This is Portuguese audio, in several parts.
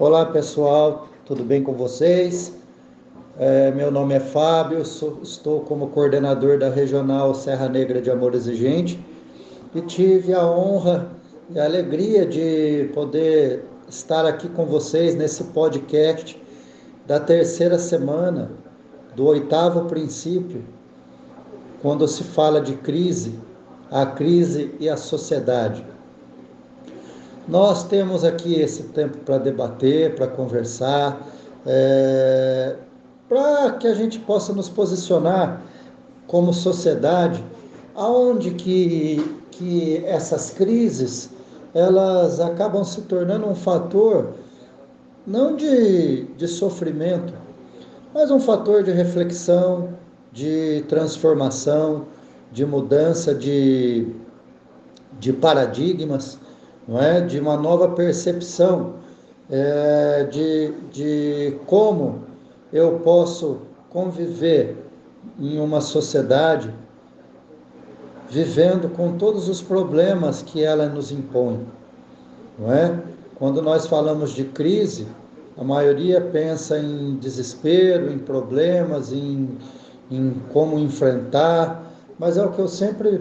Olá pessoal, tudo bem com vocês? É, meu nome é Fábio, sou, estou como coordenador da Regional Serra Negra de Amor Exigente e tive a honra e a alegria de poder estar aqui com vocês nesse podcast da terceira semana do oitavo princípio, quando se fala de crise, a crise e a sociedade. Nós temos aqui esse tempo para debater, para conversar, é, para que a gente possa nos posicionar como sociedade, aonde que, que essas crises elas acabam se tornando um fator não de, de sofrimento, mas um fator de reflexão, de transformação, de mudança de, de paradigmas não é? de uma nova percepção é, de, de como eu posso conviver em uma sociedade vivendo com todos os problemas que ela nos impõe, não é? Quando nós falamos de crise, a maioria pensa em desespero, em problemas, em, em como enfrentar, mas é o que eu sempre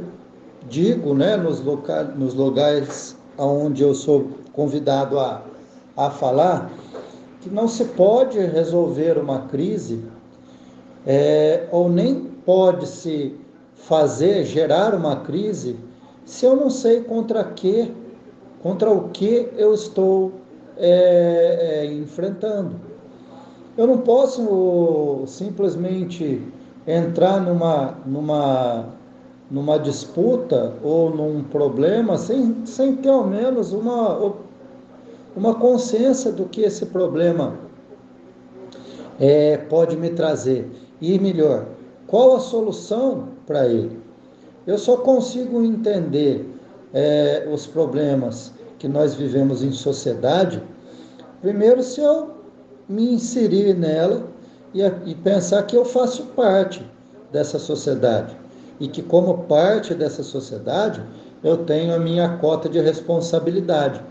digo, né, nos, loca nos lugares onde eu sou convidado a, a falar, que não se pode resolver uma crise, é, ou nem pode se fazer, gerar uma crise, se eu não sei contra que, contra o que eu estou é, é, enfrentando. Eu não posso simplesmente entrar numa, numa numa disputa ou num problema sem, sem ter ao menos uma, uma consciência do que esse problema é, pode me trazer. E melhor, qual a solução para ele? Eu só consigo entender é, os problemas que nós vivemos em sociedade, primeiro se eu me inserir nela e, e pensar que eu faço parte dessa sociedade e que, como parte dessa sociedade, eu tenho a minha cota de responsabilidade.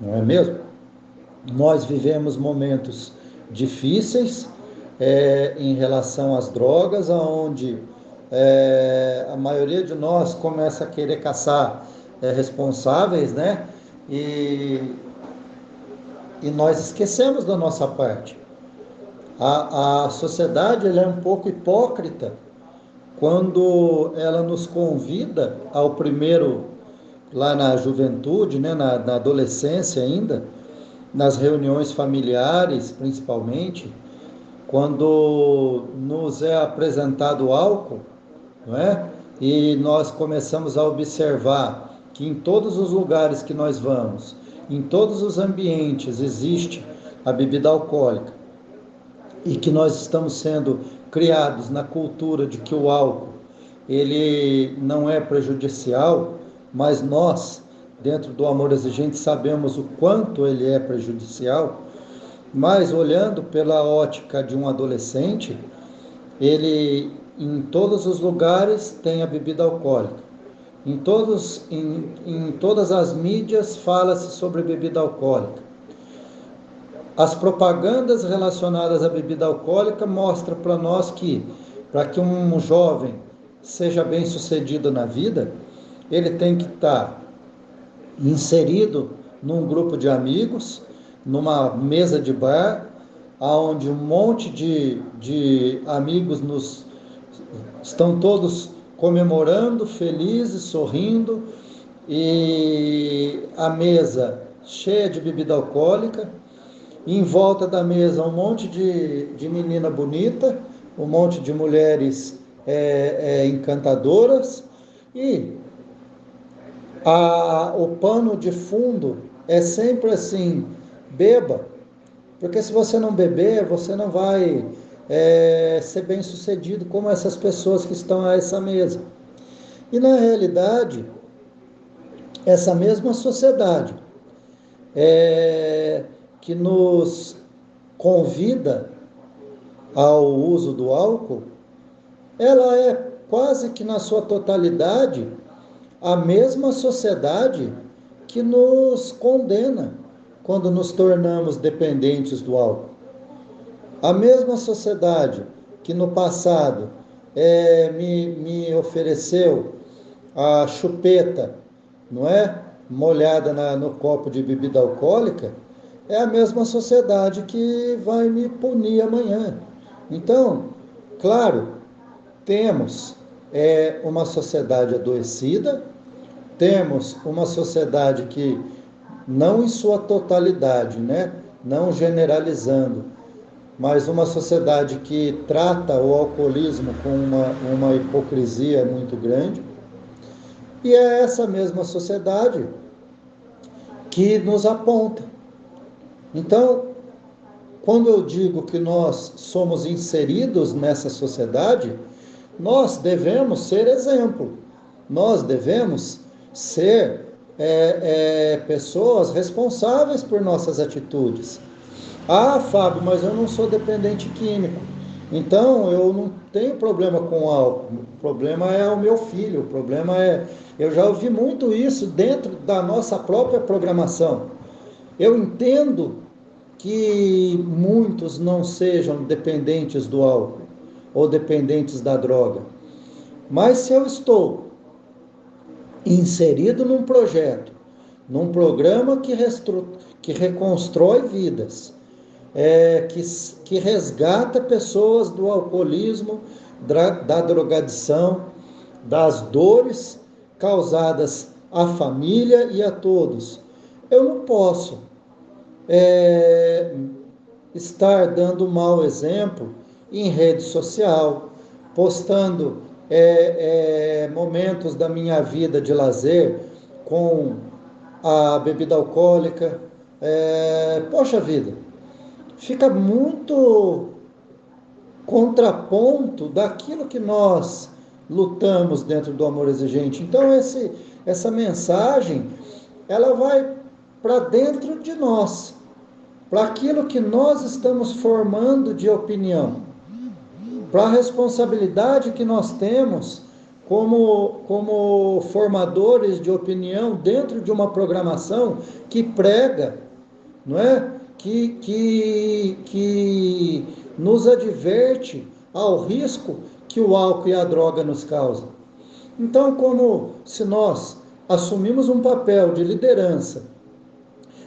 Não é mesmo? Nós vivemos momentos difíceis é, em relação às drogas, onde é, a maioria de nós começa a querer caçar é, responsáveis, né? E, e nós esquecemos da nossa parte. A, a sociedade ela é um pouco hipócrita quando ela nos convida ao primeiro, lá na juventude, né, na, na adolescência ainda, nas reuniões familiares principalmente, quando nos é apresentado álcool, não é? e nós começamos a observar que em todos os lugares que nós vamos, em todos os ambientes existe a bebida alcoólica e que nós estamos sendo criados na cultura de que o álcool ele não é prejudicial, mas nós, dentro do amor exigente, sabemos o quanto ele é prejudicial, mas olhando pela ótica de um adolescente, ele em todos os lugares tem a bebida alcoólica. Em, todos, em, em todas as mídias fala-se sobre bebida alcoólica. As propagandas relacionadas à bebida alcoólica mostram para nós que, para que um jovem seja bem sucedido na vida, ele tem que estar inserido num grupo de amigos, numa mesa de bar, onde um monte de, de amigos nos estão todos comemorando, felizes, sorrindo, e a mesa cheia de bebida alcoólica, em volta da mesa um monte de, de menina bonita, um monte de mulheres é, é, encantadoras e a, o pano de fundo é sempre assim, beba, porque se você não beber, você não vai é, ser bem sucedido como essas pessoas que estão a essa mesa. E na realidade, essa mesma sociedade é, que nos convida ao uso do álcool, ela é quase que na sua totalidade a mesma sociedade que nos condena quando nos tornamos dependentes do álcool. A mesma sociedade que no passado é, me, me ofereceu a chupeta, não é? Molhada na, no copo de bebida alcoólica, é a mesma sociedade que vai me punir amanhã. Então, claro, temos é, uma sociedade adoecida, temos uma sociedade que, não em sua totalidade, né? não generalizando, mas uma sociedade que trata o alcoolismo com uma, uma hipocrisia muito grande. E é essa mesma sociedade que nos aponta. Então, quando eu digo que nós somos inseridos nessa sociedade, nós devemos ser exemplo, nós devemos ser é, é, pessoas responsáveis por nossas atitudes. Ah, Fábio, mas eu não sou dependente químico. Então eu não tenho problema com álcool. O problema é o meu filho. O problema é. Eu já ouvi muito isso dentro da nossa própria programação. Eu entendo que muitos não sejam dependentes do álcool ou dependentes da droga. Mas se eu estou inserido num projeto, num programa que, que reconstrói vidas, é, que, que resgata pessoas do alcoolismo, da, da drogadição, das dores causadas à família e a todos. Eu não posso é, estar dando mau exemplo em rede social, postando é, é, momentos da minha vida de lazer com a bebida alcoólica. É, poxa vida, fica muito contraponto daquilo que nós lutamos dentro do amor exigente. Então esse, essa mensagem ela vai para dentro de nós, para aquilo que nós estamos formando de opinião, para a responsabilidade que nós temos como, como formadores de opinião dentro de uma programação que prega, não é? que, que, que nos adverte ao risco que o álcool e a droga nos causam. Então, como se nós assumimos um papel de liderança,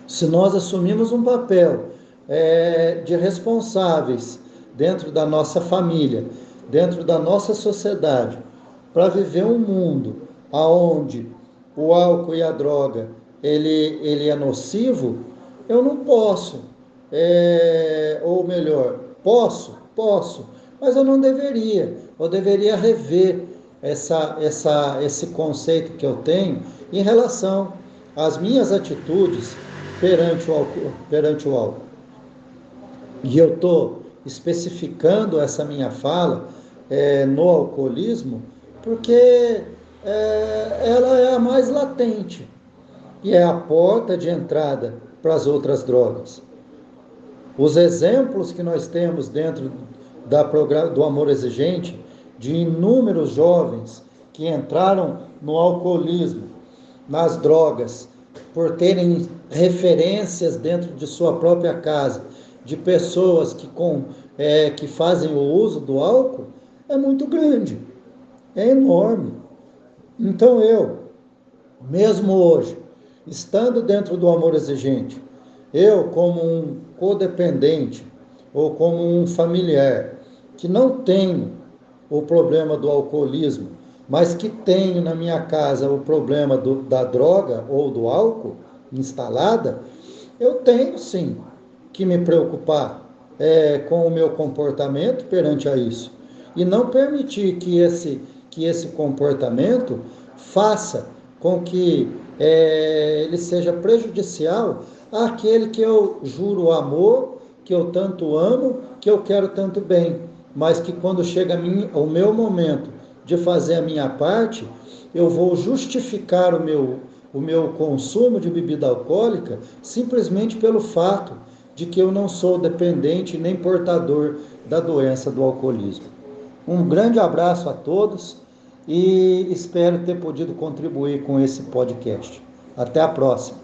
se nós assumimos um papel é, de responsáveis dentro da nossa família, dentro da nossa sociedade, para viver um mundo aonde o álcool e a droga ele, ele é nocivo, eu não posso, é, ou melhor, posso, posso, mas eu não deveria. Eu deveria rever essa, essa, esse conceito que eu tenho em relação às minhas atitudes perante o álcool. Perante o álcool. E eu estou especificando essa minha fala é, no alcoolismo porque é, ela é a mais latente e é a porta de entrada para as outras drogas. Os exemplos que nós temos dentro da, do amor exigente de inúmeros jovens que entraram no alcoolismo, nas drogas, por terem referências dentro de sua própria casa, de pessoas que, com, é, que fazem o uso do álcool, é muito grande, é enorme. Então eu, mesmo hoje, estando dentro do amor exigente, eu, como um codependente ou como um familiar que não tenho o problema do alcoolismo, mas que tenho na minha casa o problema do, da droga ou do álcool instalada, eu tenho sim que me preocupar é, com o meu comportamento perante a isso. E não permitir que esse, que esse comportamento faça com que é, ele seja prejudicial àquele que eu juro amor, que eu tanto amo, que eu quero tanto bem, mas que quando chega mim, o meu momento de fazer a minha parte, eu vou justificar o meu, o meu consumo de bebida alcoólica simplesmente pelo fato de que eu não sou dependente nem portador da doença do alcoolismo. Um grande abraço a todos e espero ter podido contribuir com esse podcast. Até a próxima.